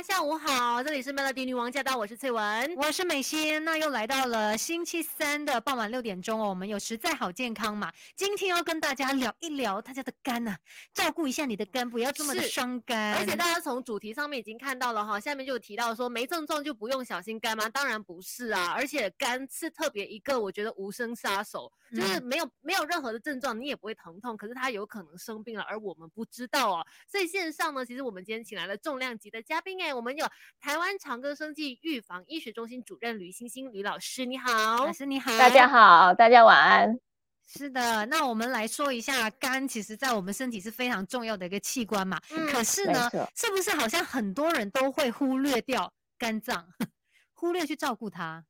家下午好，这里是 Melody 女王驾到，我是翠文，我是美心。那又来到了星期三的傍晚六点钟哦，我们有实在好健康嘛，今天要跟大家聊一聊大家的肝呐，照顾一下你的肝，不要这么的伤肝。而且大家从主题上面已经看到了哈，下面就有提到说没症状就不用小心肝吗？当然不是啊，而且肝是特别一个我觉得无声杀手，就是没有没有任何的症状，你也不会疼痛，可是它有可能生病了，而我们不知道哦。所以线上呢，其实我们今天请来了重量级的嘉宾。哎，我们有台湾长庚生技预防医学中心主任吕欣欣吕老师，你好，老师你好，大家好，大家晚安。是的，那我们来说一下肝，其实在我们身体是非常重要的一个器官嘛。嗯，可是呢，是不是好像很多人都会忽略掉肝脏，忽略去照顾它？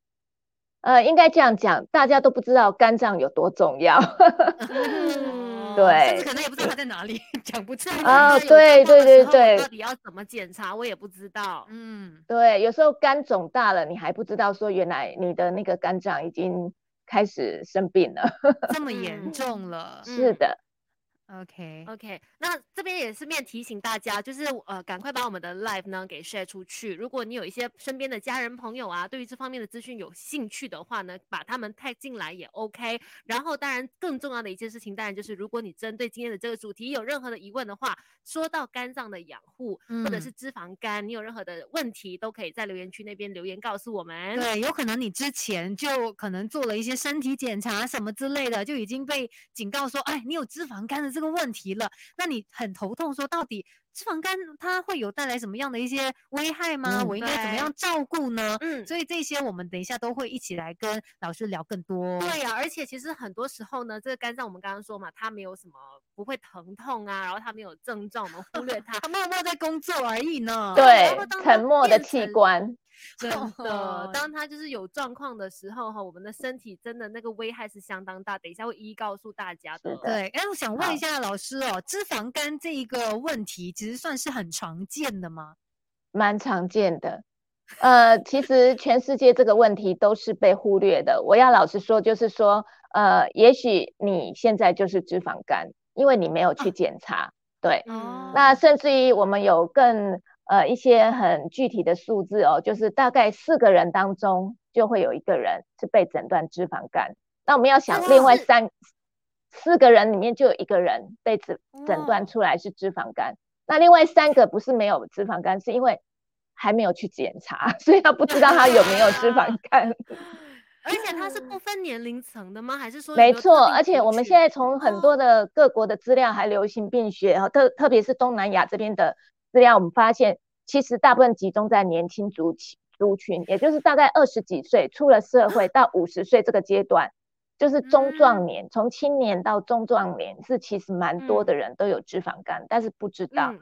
呃，应该这样讲，大家都不知道肝脏有多重要。对，甚至可能也不知道它在哪里，讲不出来啊。对对对对，到底要怎么检查，我也不知道。嗯，对，有时候肝肿大了，你还不知道说原来你的那个肝脏已经开始生病了，这么严重了。是的。OK OK，那这边也是面提醒大家，就是呃，赶快把我们的 live 呢给 share 出去。如果你有一些身边的家人朋友啊，对于这方面的资讯有兴趣的话呢，把他们 tag 进来也 OK。然后，当然更重要的一件事情，当然就是如果你针对今天的这个主题有任何的疑问的话，说到肝脏的养护或者是脂肪肝，你有任何的问题，都可以在留言区那边留言告诉我们。对，有可能你之前就可能做了一些身体检查什么之类的，就已经被警告说，哎，你有脂肪肝的这。这个问题了，那你很头痛，说到底脂肪肝它会有带来什么样的一些危害吗？我应该怎么样照顾呢？嗯，所以这些我们等一下都会一起来跟老师聊更多。对呀，而且其实很多时候呢，这个肝脏我们刚刚说嘛，它没有什么不会疼痛啊，然后它没有症状，我们忽略它，它默默在工作而已呢。对，沉默的器官。真的，当他就是有状况的时候哈，我们的身体真的那个危害是相当大。等一下会一一告诉大家的。对，哎，我想问一下老师哦，脂肪肝这一个问题，其实算是很常见的吗？蛮常见的。呃，其实全世界这个问题都是被忽略的。我要老实说，就是说，呃，也许你现在就是脂肪肝，因为你没有去检查。对，那甚至于我们有更。呃，一些很具体的数字哦，就是大概四个人当中就会有一个人是被诊断脂肪肝。那我们要想，另外三四个人里面就有一个人被诊诊断出来是脂肪肝。那另外三个不是没有脂肪肝，是因为还没有去检查，所以他不知道他有没有脂肪 肝。而且它是不分年龄层的吗？还是说？没错，而且我们现在从很多的各国的资料，还流行病学啊，特特别是东南亚这边的。资料我们发现，其实大部分集中在年轻族群族群，也就是大概二十几岁出了社会到五十岁这个阶段，就是中壮年，从青年到中壮年，是其实蛮多的人都有脂肪肝，但是不知道。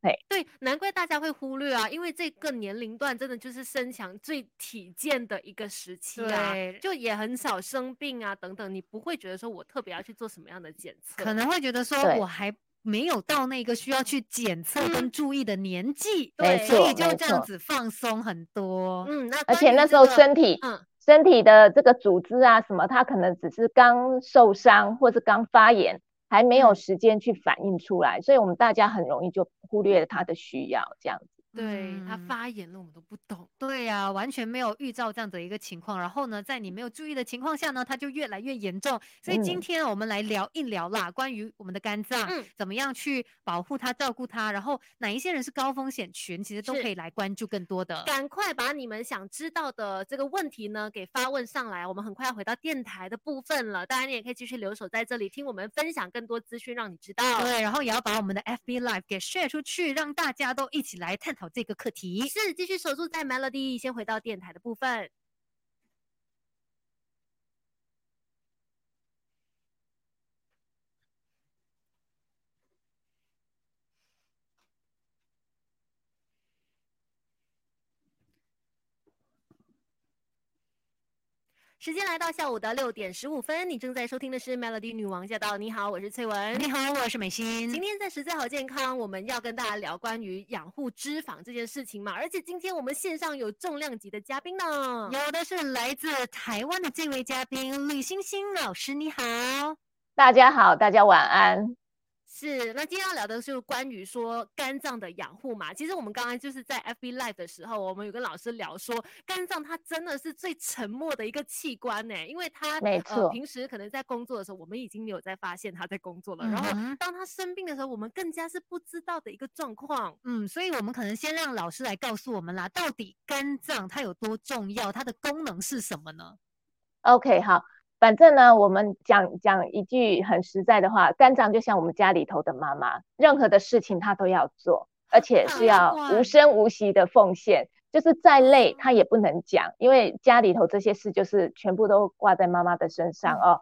对对，难怪大家会忽略啊，因为这个年龄段真的就是身强最体健的一个时期啊，就也很少生病啊等等，你不会觉得说我特别要去做什么样的检测，可能会觉得说我还。没有到那个需要去检测跟注意的年纪，对，所以就这样子放松很多。嗯，那而且那时候身体，嗯，身体的这个组织啊什么，它可能只是刚受伤或是刚发炎，还没有时间去反应出来，所以我们大家很容易就忽略了它的需要这样子。对他发言了，我们都不懂。对呀，完全没有预兆这样的一个情况。然后呢，在你没有注意的情况下呢，它就越来越严重。所以今天我们来聊一聊啦，关于我们的肝脏，怎么样去保护它、照顾它。然后哪一些人是高风险群，其实都可以来关注更多的。赶快把你们想知道的这个问题呢，给发问上来。我们很快要回到电台的部分了，当然你也可以继续留守在这里，听我们分享更多资讯，让你知道。对，然后也要把我们的 FB Live 给 share 出去，让大家都一起来探讨。这个课题是继续守住在 Melody，先回到电台的部分。时间来到下午的六点十五分，你正在收听的是 Melody 女王驾到。你好，我是翠文。你好，我是美心。今天在实在好健康，我们要跟大家聊关于养护脂肪这件事情嘛。而且今天我们线上有重量级的嘉宾呢，有的是来自台湾的这位嘉宾李星星老师。你好，大家好，大家晚安。是，那今天要聊的是关于说肝脏的养护嘛。其实我们刚刚就是在 FB Live 的时候，我们有跟老师聊说，肝脏它真的是最沉默的一个器官呢，因为它平时可能在工作的时候，我们已经没有在发现它在工作了。然后当它生病的时候，我们更加是不知道的一个状况。嗯，所以我们可能先让老师来告诉我们啦，到底肝脏它有多重要，它的功能是什么呢？OK，好。反正呢，我们讲讲一句很实在的话，肝脏就像我们家里头的妈妈，任何的事情她都要做，而且是要无声无息的奉献，就是再累她也不能讲，因为家里头这些事就是全部都挂在妈妈的身上哦。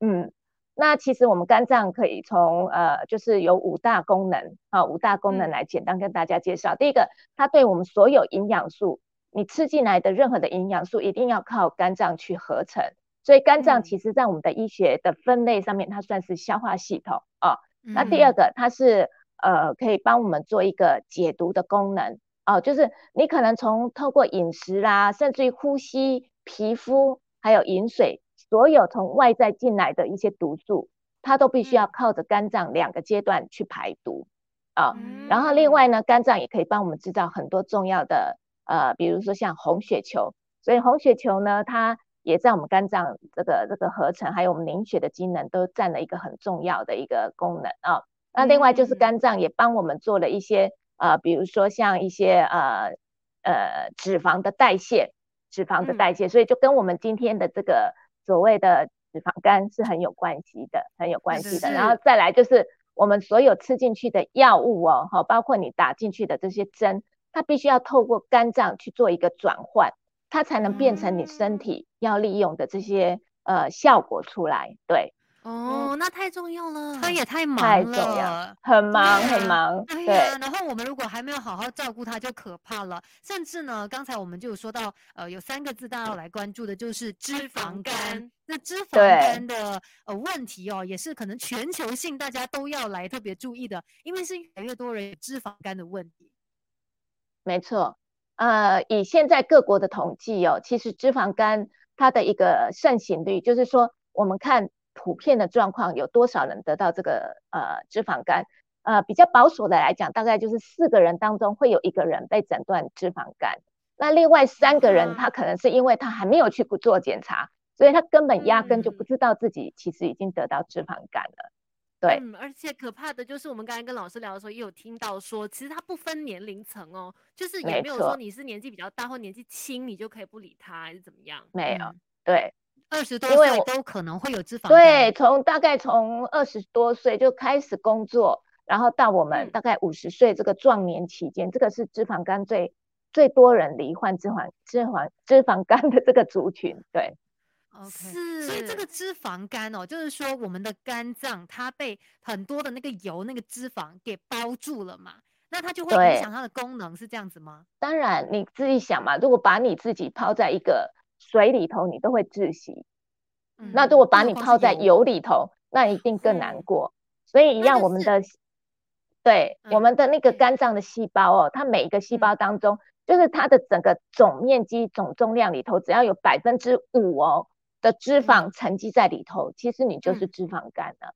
嗯，那其实我们肝脏可以从呃，就是有五大功能啊，五大功能来简单跟大家介绍。第一个，它对我们所有营养素，你吃进来的任何的营养素，一定要靠肝脏去合成。所以肝脏其实，在我们的医学的分类上面，它算是消化系统啊。那第二个，它是呃，可以帮我们做一个解毒的功能哦，就是你可能从透过饮食啦，甚至于呼吸、皮肤，还有饮水，所有从外在进来的一些毒素，它都必须要靠着肝脏两个阶段去排毒啊。然后另外呢，肝脏也可以帮我们制造很多重要的呃，比如说像红血球。所以红血球呢，它也在我们肝脏这个这个合成，还有我们凝血的机能，都占了一个很重要的一个功能啊。那另外就是肝脏也帮我们做了一些呃，比如说像一些呃呃脂肪的代谢，脂肪的代谢，所以就跟我们今天的这个所谓的脂肪肝是很有关系的，很有关系的。然后再来就是我们所有吃进去的药物哦，哈，包括你打进去的这些针，它必须要透过肝脏去做一个转换。它才能变成你身体要利用的这些呃效果出来，对。哦，那太重要了，它也太忙太重要，很忙很忙。对。然后我们如果还没有好好照顾它，就可怕了。甚至呢，刚才我们就有说到，呃，有三个字大家要来关注的，就是脂肪肝。那脂肪肝的呃问题哦，也是可能全球性大家都要来特别注意的，因为是越来越多人有脂肪肝的问题。没错。呃，以现在各国的统计哦，其实脂肪肝它的一个盛行率，就是说我们看普遍的状况，有多少人得到这个呃脂肪肝？呃，比较保守的来讲，大概就是四个人当中会有一个人被诊断脂肪肝，那另外三个人他可能是因为他还没有去做检查，所以他根本压根就不知道自己其实已经得到脂肪肝了。对，嗯，而且可怕的就是我们刚才跟老师聊的时候，也有听到说，其实它不分年龄层哦，就是也没有说你是年纪比较大或年纪轻，你就可以不理他，还是怎么样？没有，对，二十多岁都可能会有脂肪。对，从大概从二十多岁就开始工作，然后到我们大概五十岁这个壮年期间，这个是脂肪肝最最多人罹患脂肪脂肪脂肪肝的这个族群，对。是，所以这个脂肪肝哦，就是说我们的肝脏它被很多的那个油、那个脂肪给包住了嘛，那它就会影响它的功能，是这样子吗？当然，你自己想嘛，如果把你自己泡在一个水里头，你都会窒息。那如果把你泡在油里头，那一定更难过。所以一样，我们的对我们的那个肝脏的细胞哦，它每一个细胞当中，就是它的整个总面积、总重量里头，只要有百分之五哦。的脂肪沉积在里头，其实你就是脂肪肝了。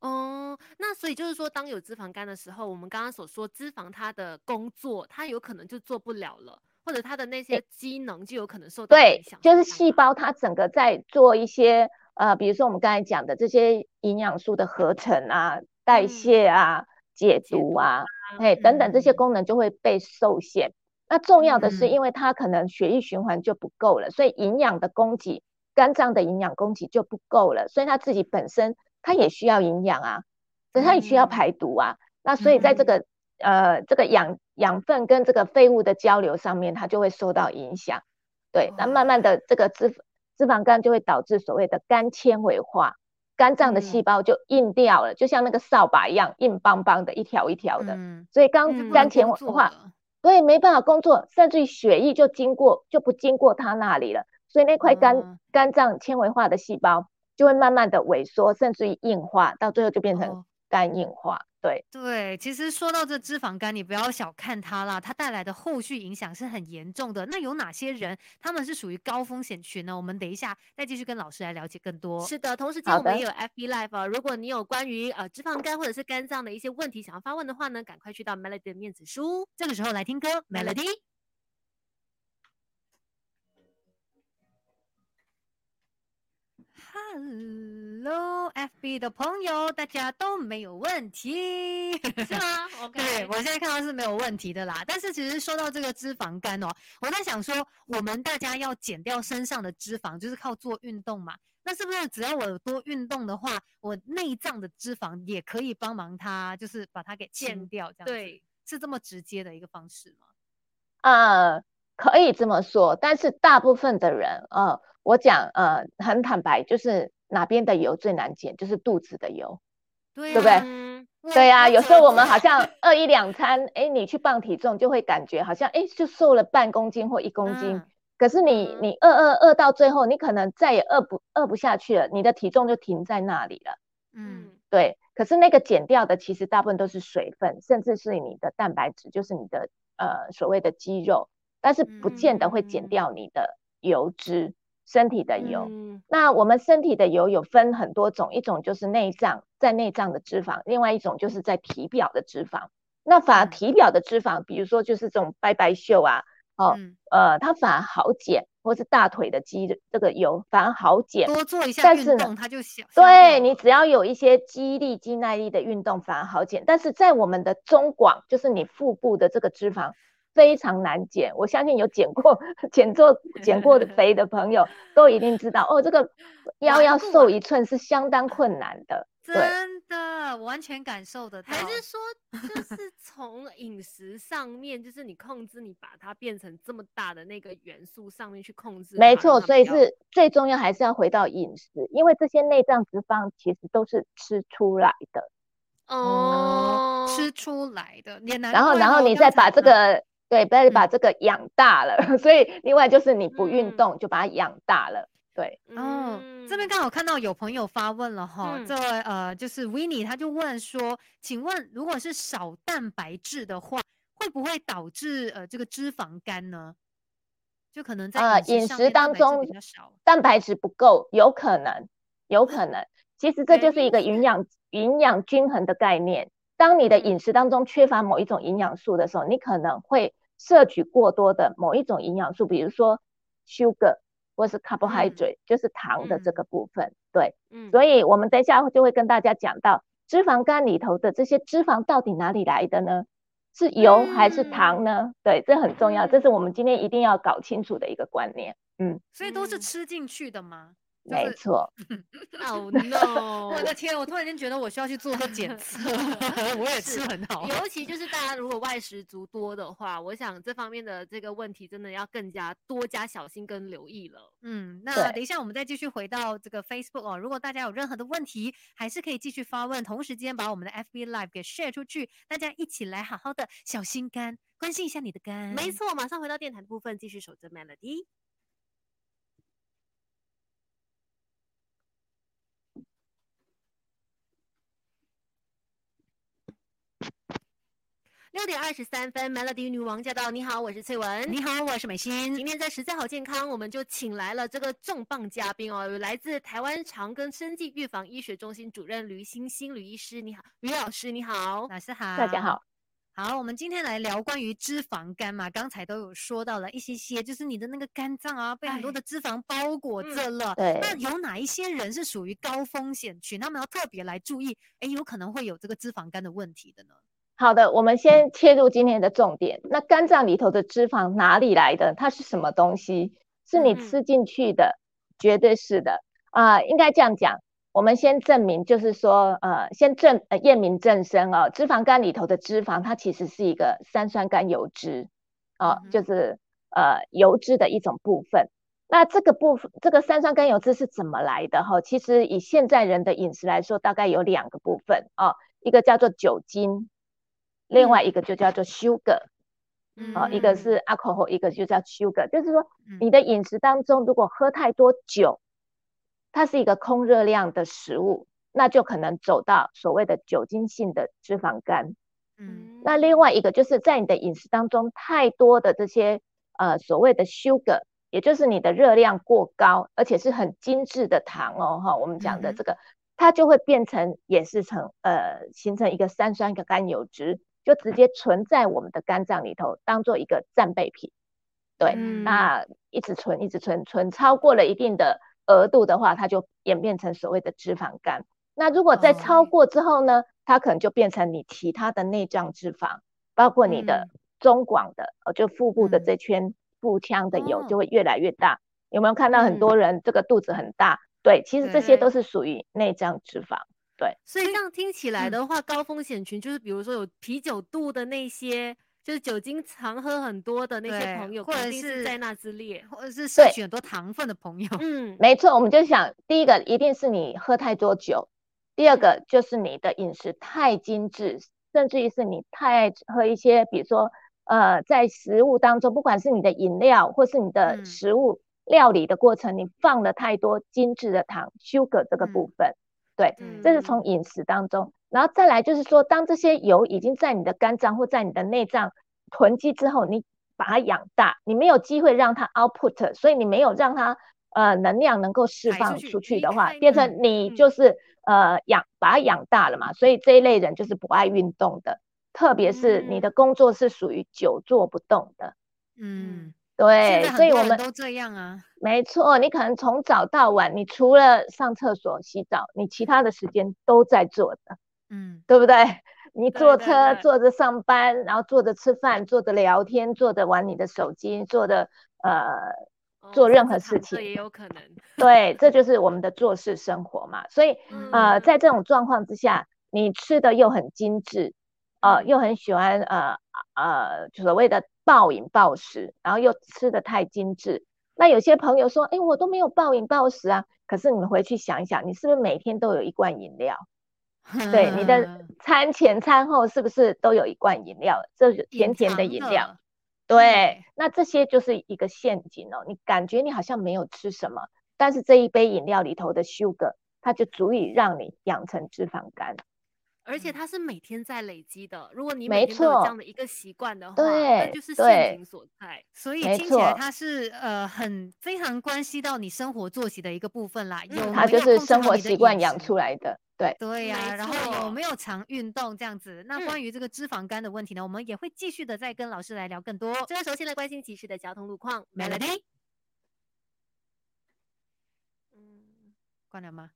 哦，那所以就是说，当有脂肪肝的时候，我们刚刚所说脂肪它的工作，它有可能就做不了了，或者它的那些机能就有可能受到影响。就是细胞它整个在做一些呃，比如说我们刚才讲的这些营养素的合成啊、代谢啊、解毒啊，哎等等这些功能就会被受限。那重要的是，因为它可能血液循环就不够了，所以营养的供给。肝脏的营养供给就不够了，所以它自己本身它也需要营养啊，所以它也需要排毒啊。那所以在这个呃这个养养分跟这个废物的交流上面，它就会受到影响。对，那慢慢的这个脂脂肪肝就会导致所谓的肝纤维化，肝脏的细胞就硬掉了，就像那个扫把一样硬邦邦的一条一条的。所以肝肝纤维化，对，没办法工作，甚至于血液就经过就不经过它那里了。所以那块肝肝脏纤维化的细胞就会慢慢的萎缩，甚至于硬化，到最后就变成肝硬化。对对，其实说到这脂肪肝，你不要小看它啦，它带来的后续影响是很严重的。那有哪些人他们是属于高风险群呢？我们等一下再继续跟老师来了解更多。是的，同时间我们也有 FB Live 啊，如果你有关于呃脂肪肝或者是肝脏的一些问题想要发问的话呢，赶快去到 Melody 的面子书。这个时候来听歌，Melody。Hello FB 的朋友，大家都没有问题是吗？OK，对我现在看到是没有问题的啦。但是其实说到这个脂肪肝哦，我在想说，我们大家要减掉身上的脂肪，就是靠做运动嘛。那是不是只要我有多运动的话，我内脏的脂肪也可以帮忙它，就是把它给减掉？这样对，是这么直接的一个方式吗？呃，可以这么说，但是大部分的人，呃。我讲呃很坦白，就是哪边的油最难减，就是肚子的油，对不对？对呀，有时候我们好像饿一两餐，哎，你去磅体重就会感觉好像哎就瘦了半公斤或一公斤，可是你你饿饿饿到最后，你可能再也饿不饿不下去了，你的体重就停在那里了。嗯，对。可是那个减掉的其实大部分都是水分，甚至是你的蛋白质，就是你的呃所谓的肌肉，但是不见得会减掉你的油脂。身体的油，那我们身体的油有分很多种，一种就是内脏在内脏的脂肪，另外一种就是在体表的脂肪。那反而体表的脂肪，比如说就是这种白白袖啊，哦，呃，它反而好减，或是大腿的肌这个油反而好减。多做一下运动，它就小。对你只要有一些肌力、肌耐力的运动，反而好减。但是在我们的中广，就是你腹部的这个脂肪。非常难减，我相信有减过、减做、减过的肥的朋友 都一定知道哦。这个腰要瘦一寸是相当困难的，真的完全感受的。还是说，就 是从饮食上面，就是你控制，你把它变成这么大的那个元素上面去控制。没错，所以是最重要还是要回到饮食，因为这些内脏脂肪其实都是吃出来的哦，吃出来的。然后，然后你再把这个。对，不要把这个养大了，所以另外就是你不运动就把它养大了。对，哦，这边刚好看到有朋友发问了哈，这位呃就是 w i n n i e 他就问说，请问如果是少蛋白质的话，会不会导致呃这个脂肪肝呢？就可能在饮食当中蛋白质不够，有可能，有可能。其实这就是一个营养营养均衡的概念。当你的饮食当中缺乏某一种营养素的时候，你可能会摄取过多的某一种营养素，比如说 sugar 或是 carbohydrate，就是糖的这个部分。对，嗯，所以我们等一下就会跟大家讲到脂肪肝里头的这些脂肪到底哪里来的呢？是油还是糖呢？对，这很重要，这是我们今天一定要搞清楚的一个观念。嗯，所以都是吃进去的吗？没错，Oh no！我的天，我突然间觉得我需要去做个检测。我也吃很好，尤其就是大家如果外食族多的话，我想这方面的这个问题真的要更加多加小心跟留意了。嗯，那等一下我们再继续回到这个 Facebook 哦。如果大家有任何的问题，还是可以继续发问，同时间把我们的 FB Live 给 share 出去，大家一起来好好的小心肝，关心一下你的肝。没错，马上回到电台的部分，继续守着 Melody。六点二十三分，Melody 女王驾到！你好，我是翠文。你好，我是美心。今天在实在好健康，我们就请来了这个重磅嘉宾哦，有来自台湾长庚生计预防医学中心主任吕欣欣吕医师。你好，吕老师，你好，老师好，大家好。好，我们今天来聊关于脂肪肝嘛，刚才都有说到了一些些，就是你的那个肝脏啊，被很多的脂肪包裹着了。对。那有哪一些人是属于高风险群，他们要特别来注意，哎，有可能会有这个脂肪肝的问题的呢？好的，我们先切入今天的重点。那肝脏里头的脂肪哪里来的？它是什么东西？是你吃进去的，绝对是的啊。应该这样讲，我们先证明，就是说，呃，先证呃验明正身哦。脂肪肝里头的脂肪，它其实是一个三酸甘油脂，哦，就是呃油脂的一种部分。那这个部分，这个三酸甘油脂是怎么来的？哈，其实以现在人的饮食来说，大概有两个部分哦，一个叫做酒精。另外一个就叫做 sugar，啊，一个是 alcohol，一个就叫 sugar，就是说你的饮食当中如果喝太多酒，它是一个空热量的食物，那就可能走到所谓的酒精性的脂肪肝。嗯那另外一个就是在你的饮食当中太多的这些呃所谓的 sugar，也就是你的热量过高，而且是很精致的糖哦，哈，我们讲的这个，它就会变成也是成呃形成一个三酸个甘油脂，就直接存在我们的肝脏里头，当做一个战备品。对，嗯那一直存一直存，存超过了一定的额度的话，它就演变成所谓的脂肪肝。那如果在哦超过之后呢，它可能就变成你其他的内脏脂肪，包括你的中广的，呃，就腹部的嗯这圈腹腔的油哦就会越来越大。有没有看到很嗯多人这个肚子很大？对，其实这些都是属于内脏脂肪。对所以这样听起来嗯的话，高风险群就是比如说有啤酒肚的那些，就是酒精常喝很多的那些朋友，或者是是在那之列。或者是摄取很多糖分的朋友，嗯，没错，我们就想第一个一定是你喝太多酒，第二个就是你的饮食太精致，甚至于是你太爱喝一些，比如说呃，在食物当中，不管是你的饮料或是你的嗯食物料理的过程，你放了太多精致的糖 sugar 这个嗯部分，对，嗯这是从饮食当中，然后再来就是说，当这些油已经在你的肝脏或在你的内脏囤积之后，你把它养大，你没有机会让它 output，所以你没有让它呃能量能够释放出去的话开，变嗯成你嗯。就是呃养把它养大了嘛，所以这一类人就是不爱运动的，特别是你嗯。的工作是属于久坐不动的，嗯，现对，所以我们都这样啊，没错，你可能从早到晚，你除了上厕所、洗澡，你其他的时间都在做的。嗯对不对？你坐车对坐着上班，然后坐着吃饭，坐着聊天，坐着玩你的手机，坐着呃，哦做任何事情也有可能。对，这就是我们的做事生活嘛。所以呃，嗯在这种状况之下，你吃的又很精致，呃，嗯又很喜欢呃呃所谓的暴饮暴食，然后又吃的太精致。那有些朋友说，哎，我都没有暴饮暴食啊。可是你们回去想一想，你是不是每天都有一罐饮料？对，你的 餐前餐后是不是都有一罐饮料？这是甜甜的饮料。，对对，那这些就是一个陷阱哦。你感觉你好像没有吃什么，但是这一杯饮料里头的 sugar，它就足以让你养成脂肪肝。而且它是每天在累积的。如果你每天都有这样的一个习惯的话，对那就是对陷阱所在。所以听起来它是呃很非常关系到你生活作息的一个部分啦，有嗯它就是生活习惯养出来的。对，对呀、没然后有没有常运动这样子？那嗯关于这个脂肪肝的问题呢，我们也会继续的再跟老师来聊更多。这个时候，先来关心即时的交通路况。Melody，嗯，关了吗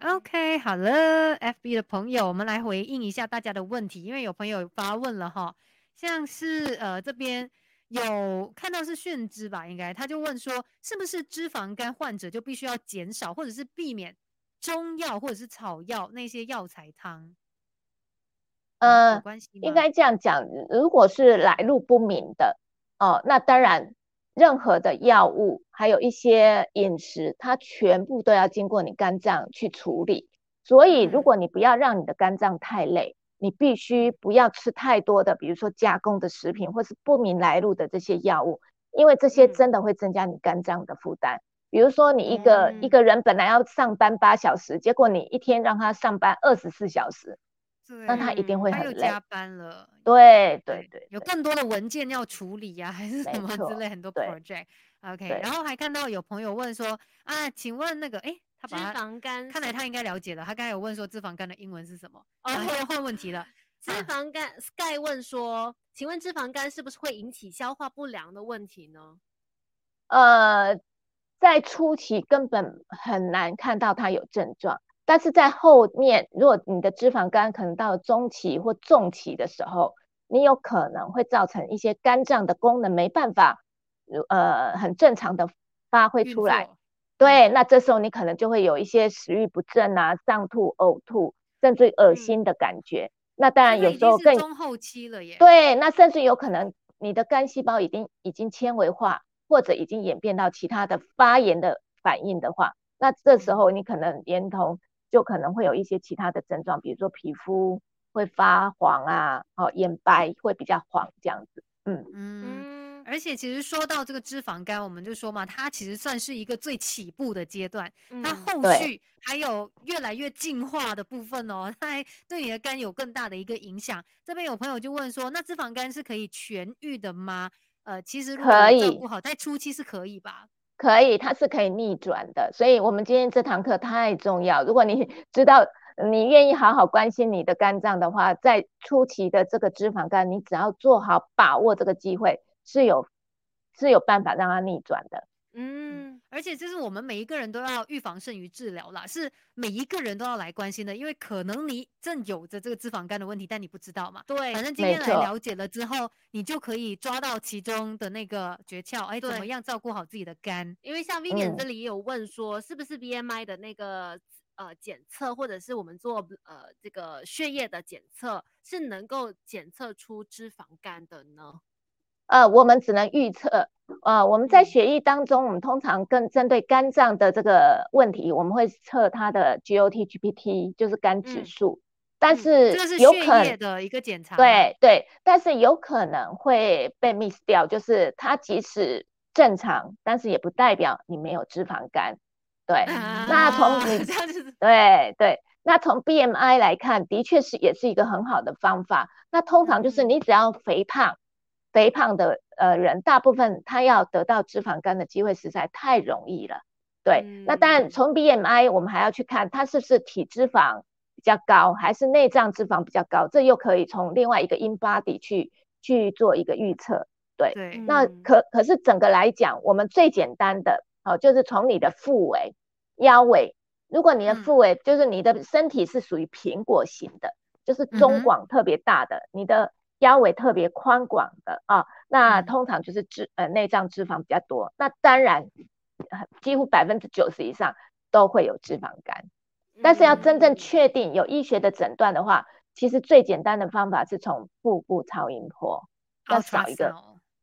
？OK，好了，FB 的朋友，我们来回应一下大家的问题，因为有朋友发问了哈，像是呃这边有看到是炫之吧，应该他就问说，是不是脂肪肝患者就必须要减少或者是避免中药或者是草药那些药材汤？有呃，关系？应该这样讲，如果是来路不明的哦，那当然任何的药物，还有一些饮食，它全部都要经过你肝脏去处理。所以，如嗯果你不要让你的肝脏太累，你必须不要吃太多的，比如说加工的食品或是不明来路的这些药物，因为这些嗯真的会增加你肝脏的负担。比如说，你一个、一嗯个人本来要上班八小时，结果你一天让他上班二十四小时，那他一定嗯会很累他又加。班了。对对对，有更多的文件要处理呀、还是什么之类，很多 project。OK，然后还看到有朋友问说啊，请问那个，诶，他脂把他肪肝，看来他应该了解了，他刚才有问说脂肪肝的英文是什么，哦然后又换问题了。脂啊肪肝，Sky 问说，请问脂肪肝是不是会引起消化不良的问题呢？呃，在初期根本很难看到它有症状，但是在后面，如果你的脂肪肝可能到了中期或重期的时候，你有可能会造成一些肝脏的功能没办法，呃，很正常的发挥出来。作对，那这时候你可能就会有一些食欲不振啊、上吐、呕吐，甚至于恶嗯心的感觉。那当然有时候更中后期了耶。对，那甚至有可能你的肝细胞已经已经纤维化，或者已经演变到其他的发炎的反应的话，那这时候你可能连同就可能会有一些其他的症状，比如说皮肤会发黄啊，哦，眼白会比较黄这样子。嗯，嗯，嗯，而而且其实说到这个脂肪肝，我们就说嘛，它其实算是一个最起步的阶段，它嗯后对续还有越来越进化的部分哦，它还对你的肝有更大的一个影响。这边有朋友就问说，那脂肪肝是可以痊愈的吗？呃，其实如果可以有照顾好，在初期是可以吧？可以，它是可以逆转的。所以，我们今天这堂课太重要。如果你 知道你愿意好好关心你的肝脏的话，在初期的这个脂肪肝，你只要做好把握这个机会，是有是有办法让它逆转的。嗯，而且这是我们每一个人都要预防胜于治疗啦，是每一个人都要来关心的，因为可能你正有着这个脂肪肝的问题，但你不知道嘛。对，反正今天来了解了之后，你就可以抓到其中的那个诀窍，哎，怎么样照顾好自己的肝？因为像 Vivian 嗯这里也有问说，是不是 BMI 的那个呃检测，或者是我们做呃这个血液的检测，是能够检测出脂肪肝的呢？呃，我们只能预测。呃，我们在嗯血液当中，我们通常更针对肝脏的这个问题，我们会测它的 GOT、GPT，就是肝指嗯数。但嗯是这个是有可血液的一个检查。对对，但是有可能会被 miss 掉，就是它即使正常，但是也不代表你没有脂肪肝。对，那从啊你 对对，那从 BMI 来看，的确是也是一个很好的方法。那通常就是嗯你只要肥胖，肥胖的呃人，大部分他要得到脂肪肝的机会实在太容易了。对，那当嗯然从 BMI 我们还要去看它是不是体脂肪比较高，还是内脏脂肪比较高，这又可以从另外一个 in body 去去做一个预测。对，对，那嗯可可是整个来讲，我们最简单的哦，就是从你的腹围、腰围。如果你的嗯腹围、就是你的身体是属于苹果型的，就是中广特别大的，你的腰围特别宽广的啊，那嗯通常就是脂呃内脏脂肪比较多。那当然，呃几乎百分之九十以上都会有脂肪肝。但是要真正嗯确定有医学的诊断的话，其实最简单的方法是从腹部超音波，要找一个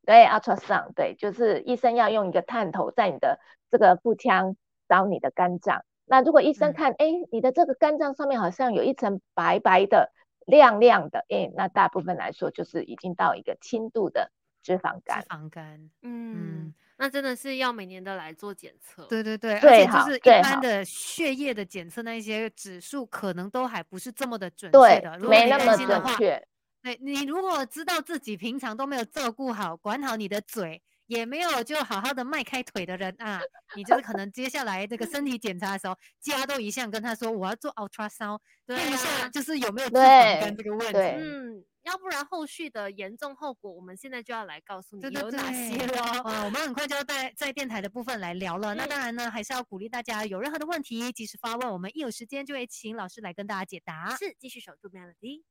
对，ultrasound，对，就是医生要用一个探头在你的这个腹腔找你的肝脏。那如果医生嗯看，哎、你的这个肝脏上面好像有一层白白的、亮亮的，哎，那大部分来说就是已经到一个轻度的脂肪肝脂。肪肝。嗯，那真的是要每年的来做检测。对对对，而且就是一般的血液的检测那一些指数，可能都还不是这么的准确的。如，果没你那么准担心的话，确。对你如果知道自己平常都没有照顾好、管好你的嘴，也没有就好好的迈开腿的人啊，你就是可能接下来这个身体检查的时候，家都一向跟他说我要做 ultrasound，对看一下啊就是有没有脂肪肝这个问题。嗯，要不然后续的严重后果，我们现在就要来告诉你对对有哪些对了。啊，我们很快就要在在电台的部分来聊了。那嗯当然呢，还是要鼓励大家有任何的问题及时发问，我们一有时间就会请老师来跟大家解答。是，继续守住 Melody。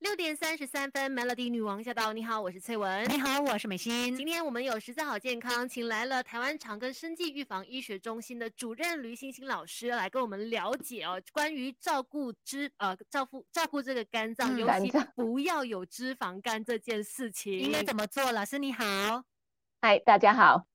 六点三十三分，Melody 女王驾到！你好，我是翠文。你好，我是美心。今天我们有十四好健康，请来了台湾长庚生技预防医学中心的主任吕欣欣老师来跟我们了解哦，关于照顾脂呃照顾照顾这个肝脏，嗯尤其不要有脂肪肝这件事情。应该怎么做？老师你好。嗨，大家好。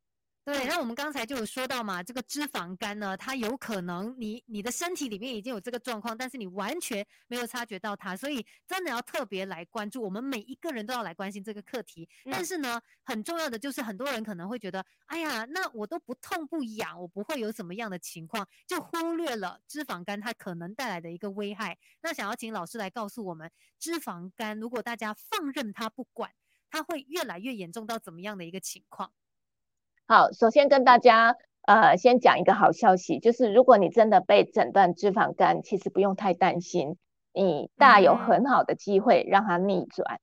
对，那我们刚才就有说到嘛，这个脂肪肝呢，它有可能你你的身体里面已经有这个状况，但是你完全没有察觉到它，所以真的要特别来关注。我们每一个人都要来关心这个课题。但嗯是呢，很重要的就是很多人可能会觉得，哎呀，那我都不痛不痒，我不会有什么样的情况，就忽略了脂肪肝它可能带来的一个危害。那想要请老师来告诉我们，脂肪肝如果大家放任它不管，它会越来越严重到怎么样的一个情况？好，首先跟大家呃先讲一个好消息，就是如果你真的被诊断脂肪肝，其实不用太担心，你大有嗯。很好的机会让它逆转。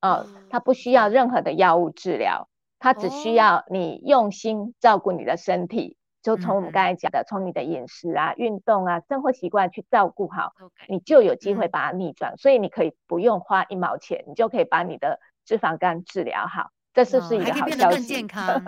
哦，它哦不需要任何的药物治疗，它只哦。需要你用心照顾你的身体，就从我们嗯。刚才讲的，从你的饮食啊、运动啊、生活习惯去照顾好你就有机会嗯。把它逆转。所以你可以不用花一毛钱，你就可以把你的脂肪肝治疗好，这是不是哦一个好消息？健康。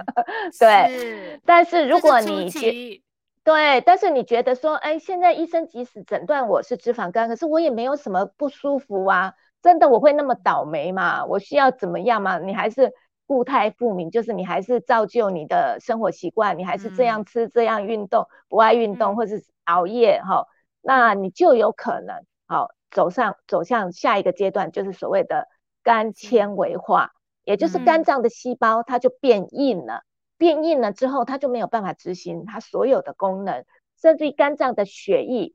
对是但是如果你觉期对，但是你觉得说，哎，现在医生即使诊断我是脂肪肝，可是我也没有什么不舒服啊，真的我会那么倒霉吗？我需要怎么样吗？你还是固态复明，就是你还是照旧你的生活习惯，你还是这样吃、这样运动，不爱运动或是熬夜哈，那你就有可能好走上走向下一个阶段，就是所谓的肝纤维化，也就是肝脏的细胞它就变硬了，变硬了之后它就没有办法执行它所有的功能，甚至于肝脏的血液，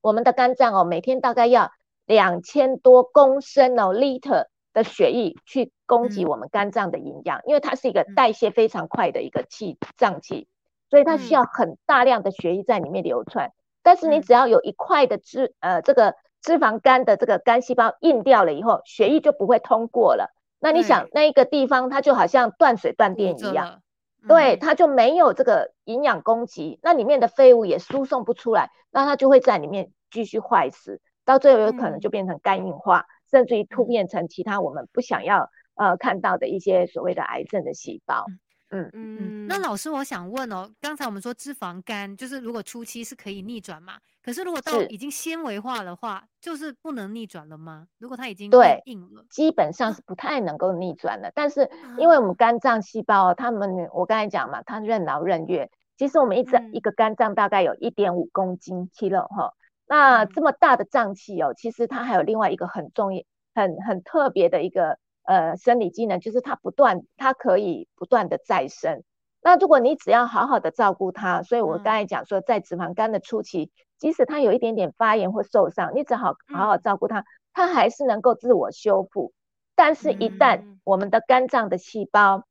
我们的肝脏哦，每天大概要两千多公升哦，liter。的血液去供给我们肝脏的营养，因为它是一个代谢非常快的一个气脏器，所以它需要很大量的血液在里面流窜。但是你只要有一块的脂呃这个脂肪肝的这个肝细胞硬掉了以后，血液就不会通过了。那你想那一个地方它就好像断水断电一样，对，它就没有这个营养供给，那里面的废物也输送不出来，那它就会在里面继续坏死，到最后有可能就变成肝硬化。甚至于突变成其他我们不想要呃看到的一些所谓的癌症的细胞。嗯嗯。那老师，我想问哦，刚才我们说脂肪肝就是如果初期是可以逆转嘛？可是如果到已经纤维化的话，就是不能逆转了吗？如果它已经对硬了，基本上是不太能够逆转的。但是因为我们肝脏细胞，他们我刚才讲嘛，它任劳任怨。其实我们一直一个肝脏大概有一点五公斤 kilo 哈。那这么大的脏器哦，其实它还有另外一个很重要、很很特别的一个呃生理机能，就是它不断，它可以不断的再生。那如果你只要好好的照顾它，所以我刚才讲说，在脂肪肝的初期，即使它有一点点发炎或受伤，你只好好好照顾它，它还是能够自我修复。但是，一旦我们的肝脏的细胞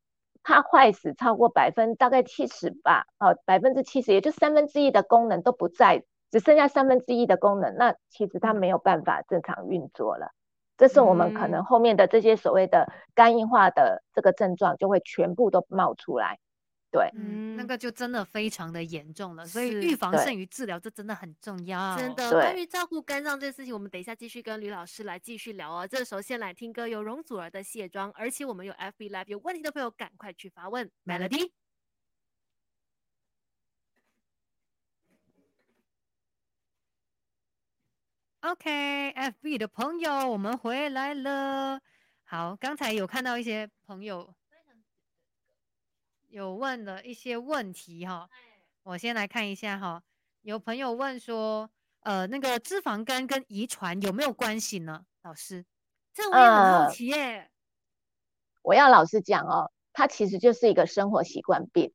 它坏死超过百分大概七十吧，哦，百分之七十，也就三分之一的功能都不在。只剩下三分之一的功能，那其实它没有办法正常运作了。这是我们可能后面的这些所谓的肝硬化的这个症状就会全部都冒出来。对，嗯，那个就真的非常的严重了。所以预防胜于治疗，这真的很重要。真的，关于照顾肝脏这件事情，我们等一下继续跟吕老师来继续聊哦。这时候先来听歌，有容祖儿的卸妆，而且我们有 FB Live，有问题的朋友赶快去发问。Melody。OK，FB 的朋友，我们回来了。好，刚才有看到一些朋友有问了一些问题哈，我先来看一下哈。有朋友问说，呃，那个脂肪肝跟遗传有没有关系呢？老师，这我也很好奇耶。我要老实讲哦，它其实就是一个生活习惯病，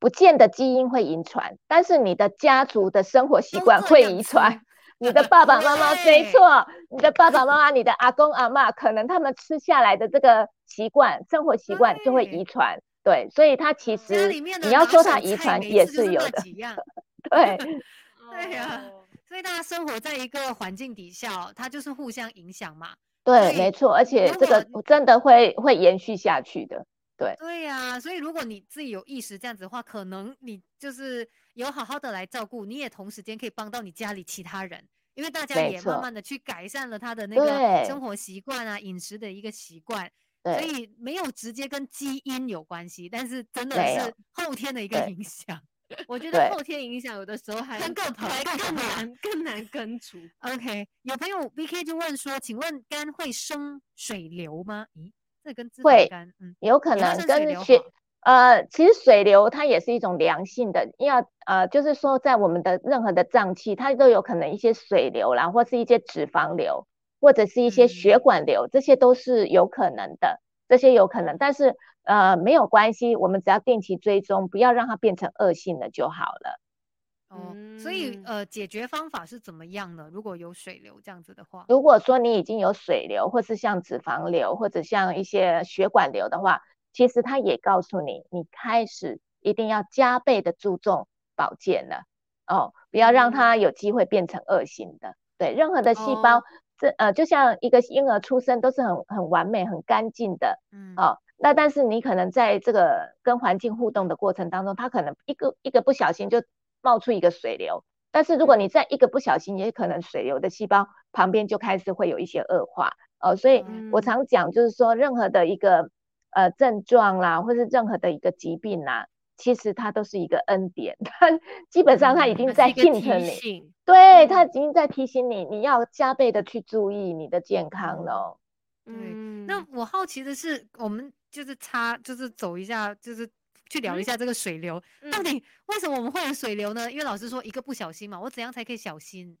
不见得基因会遗传，但是你的家族的生活习惯会遗传。你的爸爸妈妈 没错，你的爸爸妈妈、你的阿公阿妈，可能他们吃下来的这个习惯、生活习惯就会遗传。对，所以他其实你要说他遗传也是有的。对，对呀，所以大家生活在一个环境底下，它就是互相影响嘛。对，没错，而且这个真的会会延续下去的。对，对呀，所以如果你自己有意识这样子的话，可能你就是有好好的来照顾，你也同时间可以帮到你家里其他人，因为大家也慢慢的去改善了他的那个生活习惯啊，饮食的一个习惯，所以没有直接跟基因有关系，但是真的是后天的一个影响。我觉得后天影响有的时候还更更难 更难根除。OK，有朋友 B K 就问说，请问肝会生水流吗？咦？这跟会，嗯，有可能跟血，呃，其实水流它也是一种良性的，要呃，就是说在我们的任何的脏器，它都有可能一些水流啦，或是一些脂肪瘤，或者是一些血管瘤，这些都是有可能的，这些有可能，但是呃没有关系，我们只要定期追踪，不要让它变成恶性的就好了。哦，所以呃，解决方法是怎么样呢？如果有水流这样子的话，如果说你已经有水流，或是像脂肪瘤，或者像一些血管瘤的话，其实它也告诉你，你开始一定要加倍的注重保健了哦，不要让它有机会变成恶性的。对，任何的细胞，这呃，就像一个婴儿出生都是很很完美、很干净的，嗯，哦，那但是你可能在这个跟环境互动的过程当中，它可能一个一个不小心就。冒出一个水流，但是如果你在一个不小心，也可能水流的细胞旁边就开始会有一些恶化哦。所以我常讲，就是说任何的一个呃症状啦，或是任何的一个疾病啦，其实它都是一个恩典，它 基本上它已经在提醒，对，它已经在提醒你，你要加倍的去注意你的健康了。嗯，那我好奇的是，我们就是插，就是走一下，就是去聊一下这个水流，到嗯底为什么我们会有水流呢？因为老师说一个不小心嘛，我怎样才可以小心？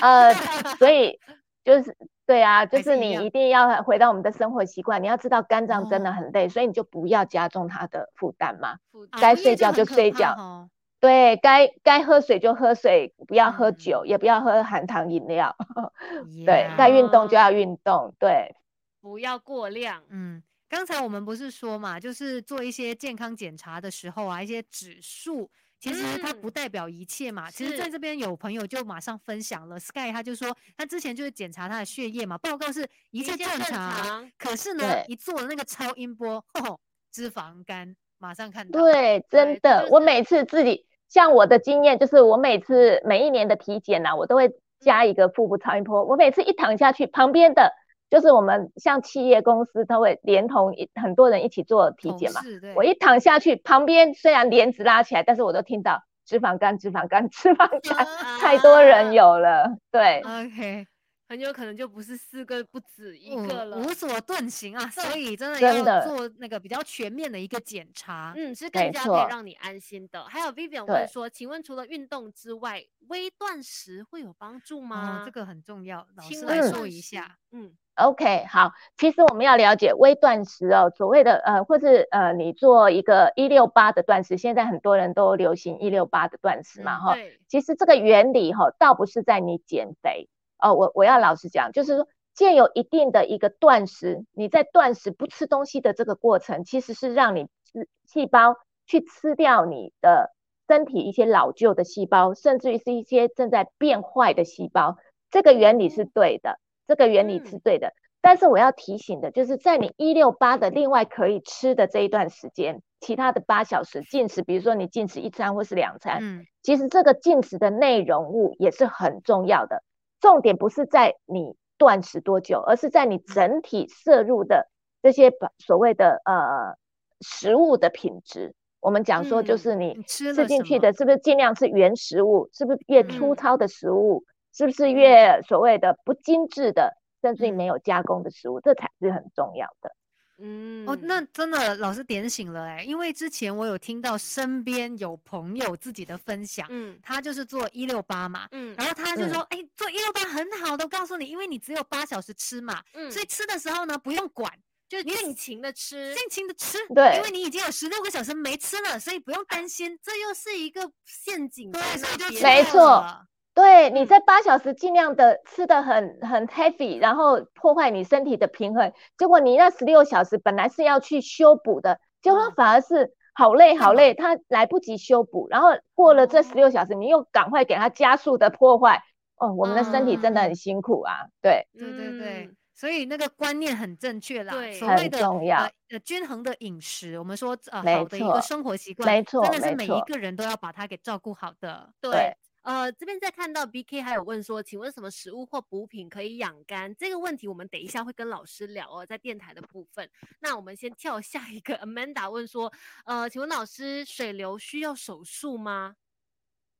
呃，所以就是对啊，就是你一定要回到我们的生活习惯，你要知道肝脏真的哦很累，所以你就不要加重它的负担嘛。该睡觉就睡觉哦对该该喝水就喝水，不要喝嗯酒，也不要喝含糖饮料。对，该运动就要运动。对，不要过量。嗯，刚才我们不是说嘛，就是做一些健康检查的时候啊，一些指数，其实它嗯不代表一切嘛。其实在这边有朋友就马上分享了，Sky 他就说他之前就是检查他的血液嘛，报告是一切正正常，可是呢，一做了那个超音波，吼，脂肪肝，马上看到。对，真的，就是我每次自己像我的经验，就是我每次每一年的体检呐、我都会加一个腹部超音波。我每次一躺下去，旁边的就是我们像企业公司它会连同一很多人一起做体检嘛。我一躺下去，旁边虽然帘子拉起来，但是我都听到脂肪肝、脂肪肝、脂肪肝，太多人有了。对，OK，很有可能就不是四个，不止一嗯个了。无所遁形啊，所以真的要做那个比较全面的一个检查。嗯，是更加可以错让你安心的。还有 Vivian 对问说，请问除了运动之外，微断食会有帮助吗？哦，这个很重要，老轻师来说一下。嗯 OK，好，其实我们要了解微断食哦，所谓的呃，或是呃，你做一个一六八的断食，现在很多人都流行一六八的断食嘛，嗯哈、对，其实这个原理哈、倒不是在你减肥哦，我我要老实讲，就是说借有一定的一个断食，你在断食不吃东西的这个过程，其实是让你吃细胞去吃掉你的身体一些老旧的细胞，甚至于是一些正在变坏的细胞，这个原理是对的，这个原理是嗯对的。但是我要提醒的就是，在你一六八的另外可以吃的这一段时间，其他的八小时进食，比如说你进食一餐或是两餐，嗯，其实这个进食的内容物也是很重要的。重点不是在你断食多久，而是在你整体摄入的这些所谓的呃食物的品质。我们讲说，就嗯是你你吃进去的是不是尽量是原食物？是不是越粗嗯糙的食物？是不是越所谓的不精致的，甚至于嗯没有加工的食物？这才是很重要的。嗯，哦，那真的老师点醒了哎，因为之前我有听到身边有朋友自己的分享，嗯他就是做一六八嘛，嗯然后他就嗯说，哎、做一六八很好的，我告诉你，因为你只有八小时吃嘛，嗯，所以吃的时候呢不用管，就你尽情的吃，尽情的吃，对因为你已经有十六个小时没吃了，所以不用担心。这又是一个陷阱对，所以就没了错对，你嗯在八小时尽量的吃的很很 heavy，然后破坏你身体的平衡，结果你那十六小时本来是要去修补的，结果反而是好累好累，他来不及修补，然后过了这十六小时，你又赶快给他加速的破坏，哦，我们的身体真的嗯。很辛苦啊，对，对对对嗯，所以那个观念很正确啦。对。很所谓的重要呃呃均衡的饮食，我们说呃好的一个生活习惯，没错真的是每一个人都要把它给照顾好的。对对。呃，这边在看到 B K 还有问说，请问什么食物或补品可以养肝？这个问题我们等一下会跟老师聊哦，在电台的部分。那我们先跳下一个 Amanda 问说，呃，请问老师，水流需要手术吗？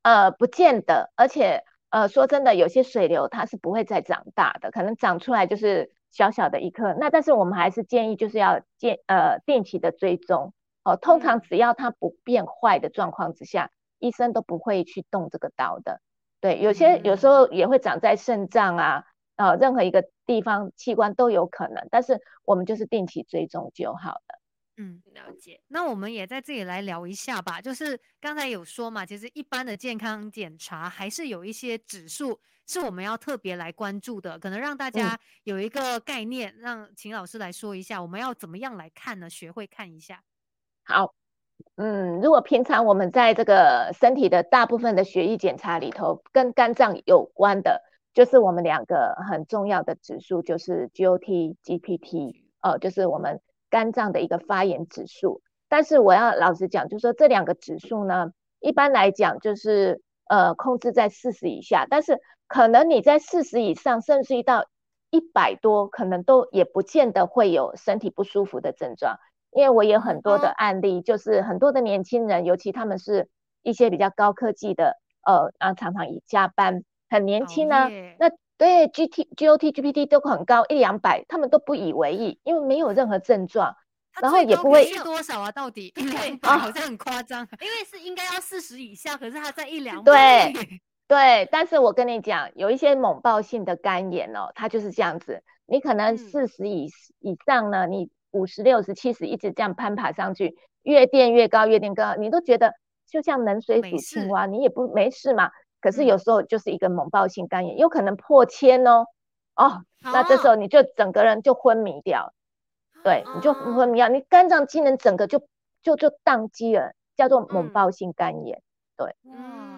呃，不见得，而且呃，说真的，有些水流它是不会再长大的，可能长出来就是小小的一颗。那但是我们还是建议就是要建呃定期的追踪哦。通常嗯只要它不变坏的状况之下，医生都不会去动这个刀的。对，有些有时嗯候也会长在肾脏啊，呃，任何一个地方器官都有可能，但是我们就是定期追踪就好了。嗯，了解。那我们也在这里来聊一下吧。就是刚才有说嘛，其实一般的健康检查还是有一些指数是我们要特别来关注的，可能让大家有一个概念，让秦老师来说一下，我们要怎么样来看呢？学会看一下。好，嗯，如果平常我们在这个身体的大部分的血液检查里头，跟肝脏有关的，就是我们两个很重要的指数，就是 GOT、GPT，哦，就是我们肝脏的一个发炎指数。但是我要老实讲，就是说这两个指数呢，一般来讲就是呃控制在四十以下，但是可能你在四十以上，甚至于到一百多，可能都也不见得会有身体不舒服的症状。因为我也有很多的嗯案例，就是很多的年轻人，尤其他们是一些比较高科技的，呃，啊，常常以加班，很年轻呢那对 G T G O T G P T 都很高，一两百，他们都不以为意，因为没有任何症状。然后也不会是多少啊？到底一对两百啊好像很夸张。因为是应该要四十以下，可是他在一两对百对，但是我跟你讲，有一些猛暴性的肝炎哦，它就是这样子，你可能嗯四十以以上呢，你五十六十七十一直这样攀爬上去，越垫越高，越垫高，你都觉得就像冷水煮青蛙，你也不没事嘛。可是嗯。有时候就是一个猛暴性肝炎，有可能破千哦，哦，那这时候你就整个人就昏迷掉，对，你就哦昏迷掉，你肝脏机能整个就就就宕机了，叫做猛嗯暴性肝炎。对。嗯，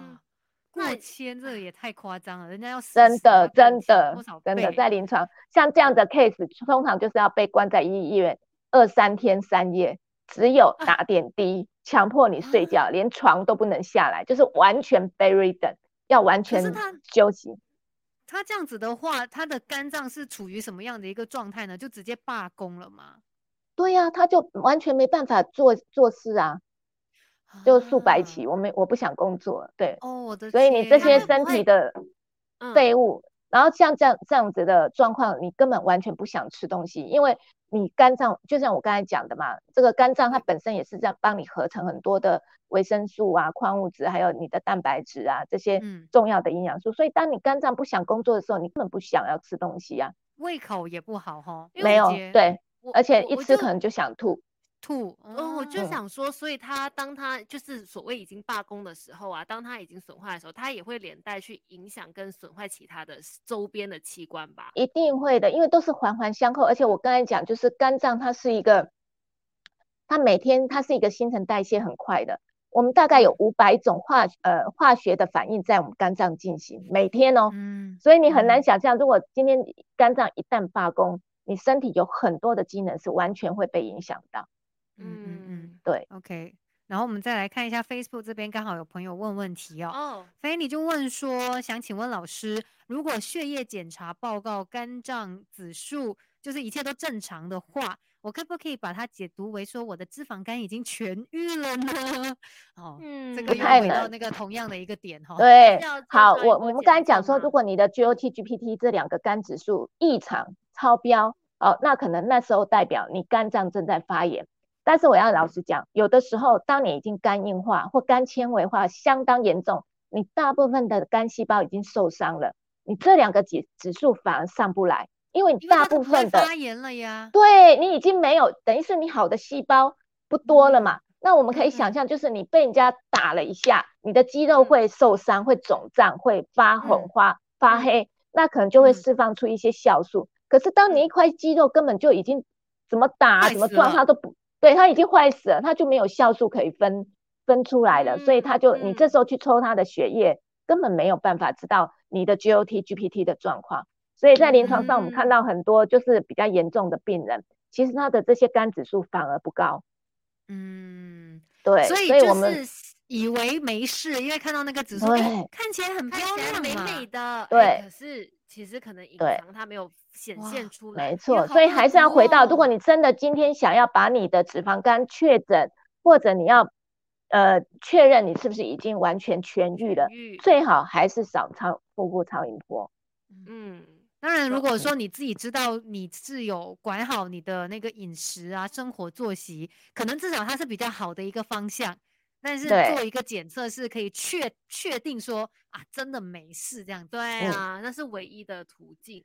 过那千这个也太夸张了，人家要真的，真的真的，在临床像这样的 case，通常就是要被关在医院二三天三夜，只有啊打点滴，强迫你睡觉，连床都不能下来，就是完全 bedridden，要完全他休息。他这样子的话，他的肝脏是处于什么样的一个状态呢？就直接罢工了吗？对呀、他就完全没办法做做事啊，就数百啊。起，我没我不想工作，对，哦，我的。所以你这些身体的嗯。废物，然后像这样这样子的状况，你根本完全不想吃东西，因为你肝脏就像我刚才讲的嘛，这个肝脏它本身也是在帮你合成很多的维生素啊、矿物质，还有你的蛋白质啊这些嗯。重要的营养素。所以当你肝脏不想工作的时候，你根本不想要吃东西啊，胃口也不好哈，没有对，而且一吃可能就想吐。吐。哦，我就哦想说，所以他当他就是所谓已经罢工的时候啊，当他已经损坏的时候，他也会连带去影响跟损坏其他的周边的器官吧？一定会的，因为都是环环相扣。而且我刚才讲，就是肝脏它是一个，它每天它是一个新陈代谢很快的。我们大概有五百种化呃化学的反应在我们肝脏进行，每天哦，嗯，所以你很难嗯想象，如果今天肝脏一旦罢工，你身体有很多的机能是完全会被影响到。嗯嗯嗯对，，OK。然后我们再来看一下 Facebook 这边，刚好有朋友问问题哦。哦，菲你就问说，想请问老师，如果血液检查报告肝脏指数就是一切都正常的话，我可不可以把它解读为说我的脂肪肝已经痊愈了呢？哦，嗯，这个又回到那个同样的一个点哈。对，好，我我们刚才讲说，如果你的 GOT、GPT 这两个肝指数异常超标，哦，那可能那时候代表你肝脏正在发炎。但是我要老实讲，有的时候当你已经肝硬化或肝纤维化相当严重，你大部分的肝细胞已经受伤了，你这两个指指数反而上不来，因为你大部分的发炎了呀。对你已经没有，等于是你好的细胞不多了嘛。那我们可以嗯想象，就是你被人家打了一下，你的肌肉嗯会受伤、会肿胀、会发红、嗯发发嗯黑，那可能就会嗯释放出一些酵素。可是当你一块肌肉根本就已经怎么打、怎么撞它都不对，它已经坏死了，它就没有酵素可以分分出来了，所以它就你嗯这时候去抽它的血液，根本没有办法知道你的 GOT、GPT 的状况。所以在临床上，我们看嗯到很多就是比较严重的病人，其实他的这些肝指数反而不高。嗯，对，所以就是以为没事，因为看到那个指数，看起来很漂亮美。美的，对哎可是其实可能隐对藏它没有显哇现出来。没错，所以还是要回到，如果你真的今天想要把你的脂肪肝确诊，或者你要呃确认你是不是已经完全痊愈了，愈最好还是少超腹部超音波。嗯，当然，如果嗯说你自己知道你是有管好你的那个饮食啊、生活作息，可能至少它是比较好的一个方向。但是做一个检测是可以确确定说啊，真的没事这样子。对嗯啊，那是唯一的途径。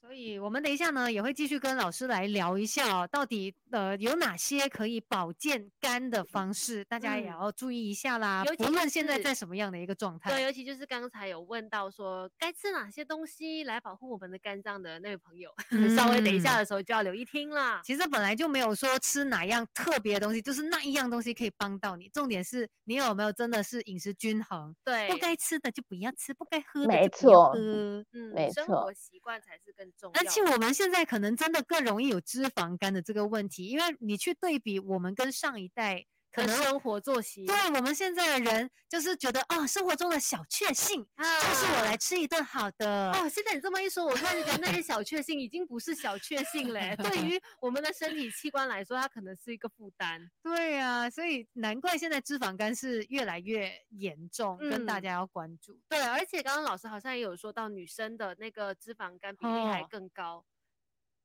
所以我们等一下呢也会继续跟老师来聊一下哦，到底呃有哪些可以保健肝的方式，大家也嗯要注意一下啦。尤其不论现在在什么样的一个状态对，尤其就是刚才有问到说该吃哪些东西来保护我们的肝脏的那位朋友，稍微等一下嗯的时候就要留意听啦。其实本来就没有说吃哪样特别的东西，就是那一样东西可以帮到你。重点是你有没有真的是饮食均衡，对不，该吃的就不要吃，不该喝的就不要喝。嗯，没错生活习惯才是更重要。而且我们现在可能真的更容易有脂肪肝的这个问题，因为你去对比我们跟上一代可能生活作息。对我们现在的人，就是觉得哦，生活中的小确幸，就是我来吃一顿好的。哦，现在你这么一说，我突然觉得那些小确幸已经不是小确幸嘞，对于我们的身体器官来说，它可能是一个负担。对啊，所以难怪现在脂肪肝是越来越严重，跟大家要关注。对，而且刚刚老师好像也有说到，女生的那个脂肪肝比例还更高。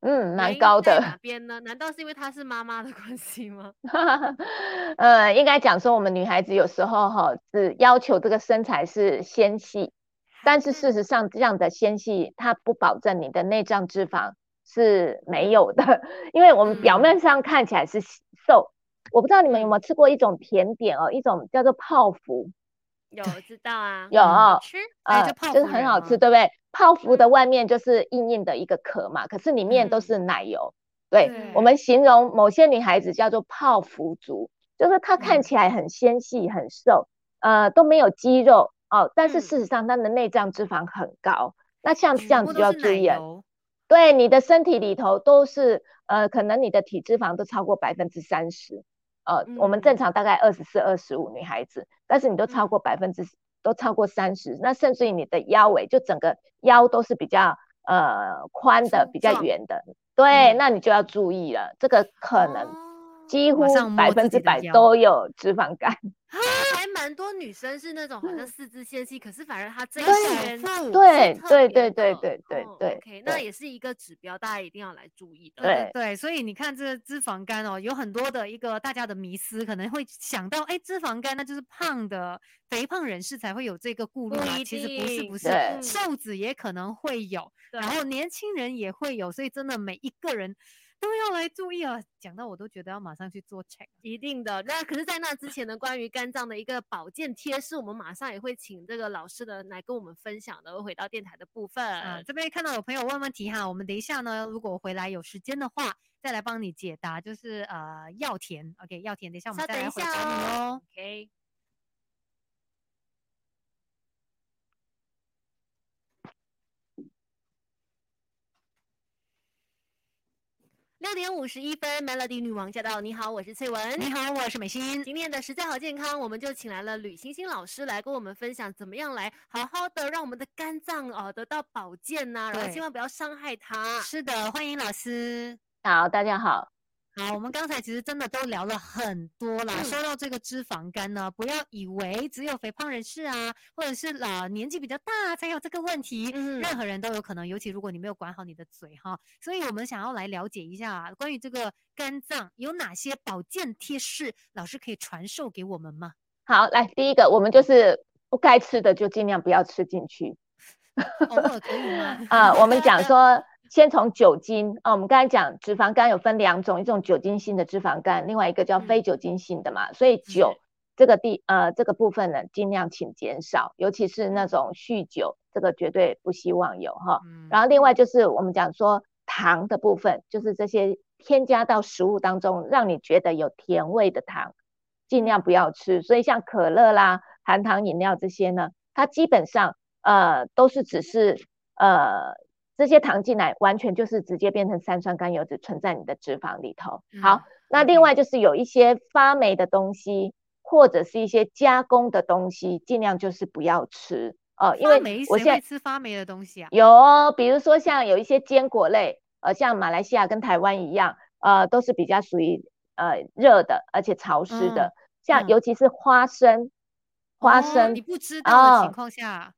嗯，蛮高的。哪边呢？难道是因为她是妈妈的关系吗？呃，应该讲说我们女孩子有时候哈只要求这个身材是纤细，但是事实上这样的纤细它不保证你的内脏脂肪是没有的，因为我们表面上看起来是瘦。我不知道你们有没有吃过一种甜点哦，一种叫做泡芙。有知道啊，有吃啊，就是很好吃，对不对？泡芙的外面就是硬硬的一个壳嘛，可是里面都是奶油。对我们形容某些女孩子叫做泡芙族，就是她看起来很纤细、很瘦，呃，都没有肌肉哦，但是事实上她的内脏脂肪很高。那像这样子就要注意了，对，你的身体里头都是呃，可能你的体脂肪都超过百分之三十。呃，我们正常大概二十四、二十五女孩子，但是你都超过百分之，都超过三十，那甚至于你的腰围，就整个腰都是比较呃宽的、比较圆的，对，那你就要注意了，这个可能几乎百分之百都有脂肪肝。还蛮多女生是那种好像四肢纤细，可是反而她这一圈对对对对对对对，OK，那也是一个指标，大家一定要来注意的。对对，所以你看这个脂肪肝哦，有很多的一个大家的迷思，可能会想到，哎，脂肪肝那就是胖的肥胖人士才会有这个顾虑嘛？其实不是不是，瘦子也可能会有，然后年轻人也会有，所以真的每一个人。都要来注意啊！讲到我都觉得要马上去做 check，一定的。那可是，在那之前呢，关于肝脏的一个保健贴士，我们马上也会请这个老师的来跟我们分享的。回到电台的部分，啊，这边看到有朋友问问题哈，我们等一下呢，如果回来有时间的话，再来帮你解答。就是呃，药田，OK，药田，等一下我们再来回答你哦，OK。六点五十一分，Melody 女王驾到！你好，我是翠文。你好，我是美心。今天的实在好健康，我们就请来了吕星星老师来跟我们分享，怎么样来好好的让我们的肝脏哦得到保健呐，然后千万不要伤害它。是的，欢迎老师。好，大家好。好，我们刚才其实真的都聊了很多啦。说到这个脂肪肝呢，不要以为只有肥胖人士啊，或者是老年纪比较大才有这个问题，任何人都有可能。尤其如果你没有管好你的嘴哈，所以我们想要来了解一下啊关于这个肝脏有哪些保健贴士，老师可以传授给我们吗？好，来第一个，我们就是不该吃的就尽量不要吃进去。偶尔可以吗？啊，我们讲说。先从酒精啊，我们刚才讲脂肪肝有分两种，一种酒精性的脂肪肝，另外一个叫非酒精性的嘛。所以酒这个地呃这个部分呢，尽量请减少，尤其是那种酗酒，这个绝对不希望有哈。然后另外就是我们讲说糖的部分，就是这些添加到食物当中让你觉得有甜味的糖，尽量不要吃。所以像可乐啦、含糖饮料这些呢，它基本上呃都是只是呃。这些糖进来，完全就是直接变成三酸甘油脂存在你的脂肪里头。好，那另外就是有一些发霉的东西，或者是一些加工的东西，尽量就是不要吃哦。因为我现在吃发霉的东西啊，有，比如说像有一些坚果类，呃，像马来西亚跟台湾一样，呃，都是比较属于呃热的，而且潮湿的，像尤其是花生，花生你不知道的情况下。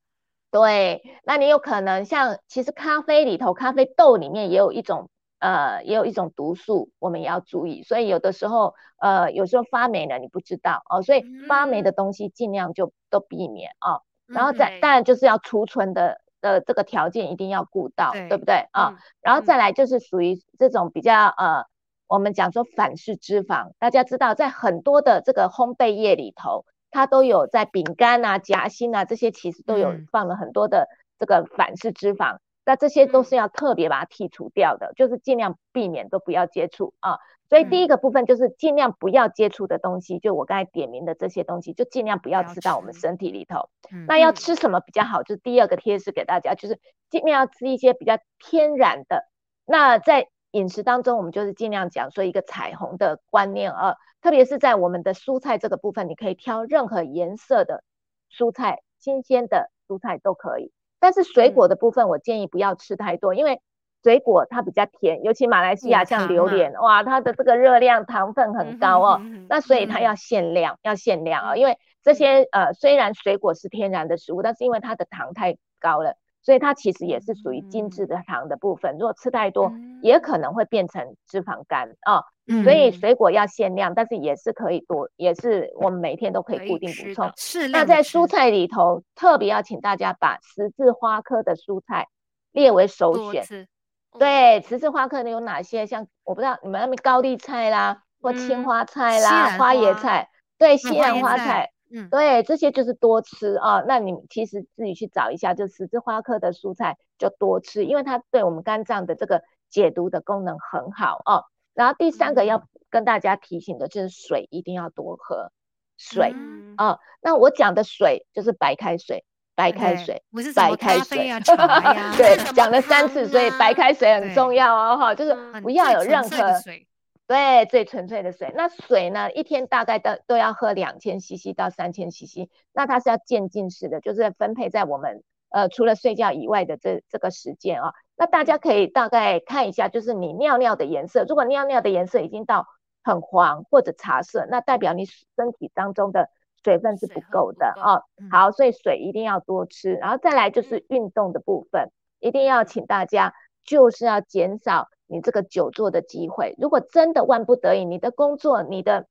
对，那你有可能像，其实咖啡里头，咖啡豆里面也有一种，呃，也有一种毒素，我们也要注意。所以有的时候，呃，有时候发霉了你不知道哦，所以发霉的东西尽量就都避免啊。然后再当然就是要储存的的这个条件一定要顾到，对不对啊？然后再来就是属于这种比较呃，我们讲说反式脂肪，大家知道在很多的这个烘焙业里头。它都有在饼干啊、夹心啊这些，其实都有放了很多的这个反式脂肪，那这些都是要特别把它剔除掉的，就是尽量避免都不要接触啊。所以第一个部分就是尽量不要接触的东西，就我刚才点名的这些东西，就尽量不要吃到我们身体里头。那要吃什么比较好？就是第二个贴士给大家，就是尽量要吃一些比较天然的。那在饮食当中，我们就是尽量讲说一个彩虹的观念啊，特别是在我们的蔬菜这个部分，你可以挑任何颜色的蔬菜，新鲜的蔬菜都可以。但是水果的部分，我建议不要吃太多，因为水果它比较甜，尤其马来西亚像榴莲，哇，它的这个热量糖分很高哦，那所以它要限量，要限量啊，因为这些呃虽然水果是天然的食物，但是因为它的糖太高了。所以它其实也是属于精致的糖的部分，如果吃太多，也可能会变成脂肪肝啊。所以水果要限量，但是也是可以多，也是我们每天都可以固定补充。是。那在蔬菜里头，特别要请大家把十字花科的蔬菜列为首选。对，十字花科的有哪些？像我不知道你们那边高丽菜啦，或青花菜啦，花椰菜，对，西兰花菜。嗯，对，这些就是多吃啊。那你其实自己去找一下，就十字花科的蔬菜就多吃，因为它对我们肝脏的这个解毒的功能很好哦。然后第三个要跟大家提醒的就是水一定要多喝水啊。那我讲的水就是白开水，白开水，不是白开水啊，对，讲了三次，所以白开水很重要哦，哈，就是不要有任何。对，最纯粹的水。那水呢？一天大概都都要喝两千 CC 到三千 CC。那它是要渐进式的，就是分配在我们呃除了睡觉以外的这这个时间啊。那大家可以大概看一下，就是你尿尿的颜色。如果尿尿的颜色已经到很黄或者茶色，那代表你身体当中的水分是不够的啊。好，所以水一定要多吃。然后再来就是运动的部分，一定要请大家就是要减少。你这个久坐的机会，如果真的万不得已，你的工作、你的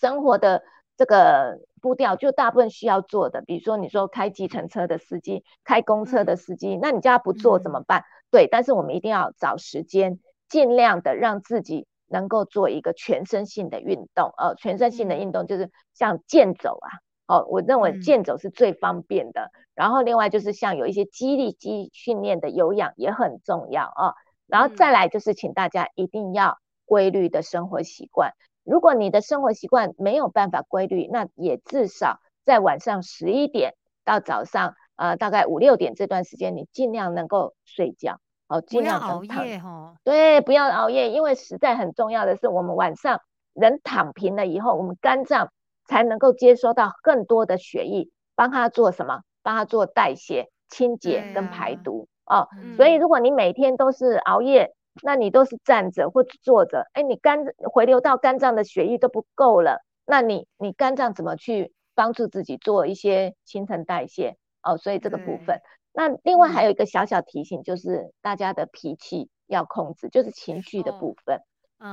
生活的这个步调就大部分需要做的，比如说你说开计程车的司机、开公车的司机，那你叫他不做怎么办？对，但是我们一定要找时间，尽量的让自己能够做一个全身性的运动。呃，全身性的运动就是像健走啊，哦，我认为健走是最方便的。然后另外就是像有一些肌力肌训练的有氧也很重要啊。然后再来就是，请大家一定要规律的生活习惯。如果你的生活习惯没有办法规律，那也至少在晚上十一点到早上呃大概五六点这段时间，你尽量能够睡觉，哦，尽量熬夜哈。对，不要熬夜，因为实在很重要的是，我们晚上人躺平了以后，我们肝脏才能够接收到更多的血液，帮他做什么？帮他做代谢、清洁跟排毒。哦，所以如果你每天都是熬夜，那你都是站着或坐着，哎，你肝回流到肝脏的血液都不够了，那你你肝脏怎么去帮助自己做一些新陈代谢？哦，所以这个部分，那另外还有一个小小提醒，就是大家的脾气要控制，就是情绪的部分。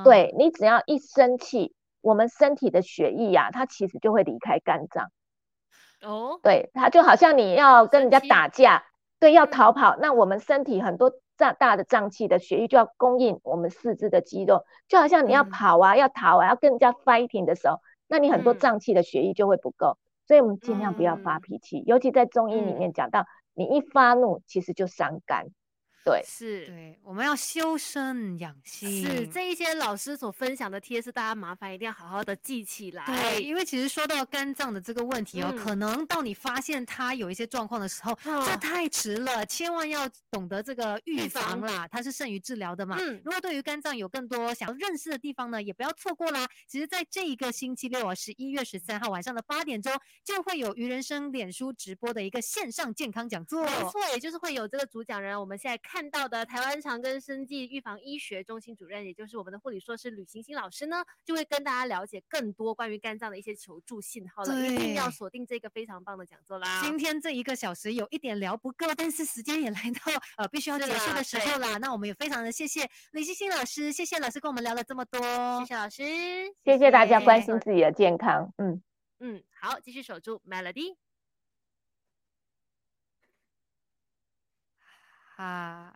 对你只要一生气，我们身体的血液呀，它其实就会离开肝脏。哦，对，它就好像你要跟人家打架。对，要逃跑，那我们身体很多脏大的脏器的血液就要供应我们四肢的肌肉，就好像你要跑啊，要逃啊，要跟人家 fighting 的时候，那你很多脏器的血液就会不够，所以我们尽量不要发脾气，尤其在中医里面讲到，你一发怒，其实就伤肝。对，是，对，我们要修身养性。是这一些老师所分享的贴士，大家麻烦一定要好好的记起来。对，因为其实说到肝脏的这个问题哦，可能到你发现它有一些状况的时候，这太迟了，千万要懂得这个预防啦，它是胜于治疗的嘛。嗯，如果对于肝脏有更多想要认识的地方呢，也不要错过啦。其实，在这一个星期六啊，十一月十三号晚上的八点钟，就会有于人生脸书直播的一个线上健康讲座。没错，也就是会有这个主讲人，我们现在。看到的台湾长庚生技预防医学中心主任，也就是我们的护理硕士吕行星老师呢，就会跟大家了解更多关于肝脏的一些求助信号了。一定要锁定这个非常棒的讲座啦！今天这一个小时有一点聊不够，但是时间也来到呃必须要结束的时候啦。那我们也非常的谢谢吕行星老师，谢谢老师跟我们聊了这么多，谢谢老师，谢谢大家关心自己的健康。嗯嗯，好，继续守住 Melody。啊，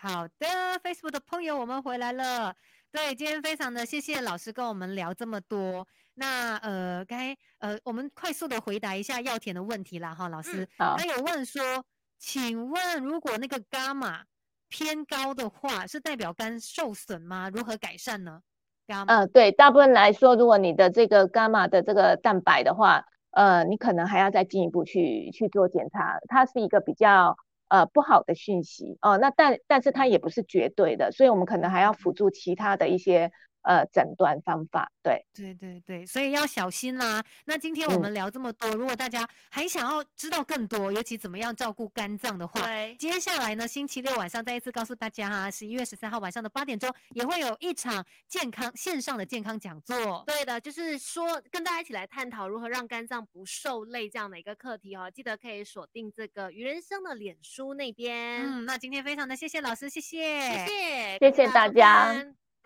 好的，Facebook 的朋友，我们回来了。对，今天非常的谢谢老师跟我们聊这么多。那呃，该呃，我们快速的回答一下药田的问题啦，哈，老师，他有问说，请问如果那个伽马偏高的话，是代表肝受损吗？如何改善呢？伽马，嗯，对，大部分来说，如果你的这个伽马的这个蛋白的话，呃，你可能还要再进一步去去做检查，它是一个比较。呃不好的讯息哦。那但但是它也不是绝对的，所以我们可能还要辅助其他的一些。呃，诊断方法，对，对对对，所以要小心啦。那今天我们聊这么多，如果大家还想要知道更多，尤其怎么样照顾肝脏的话，接下来呢，星期六晚上再一次告诉大家哈，十一月十三号晚上的八点钟也会有一场健康线上的健康讲座。对的，就是说跟大家一起来探讨如何让肝脏不受累这样的一个课题哦。记得可以锁定这个余人生的脸书那边。嗯，那今天非常的谢谢老师，谢谢，谢谢，谢谢大家。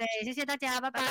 对，谢谢大家，拜拜。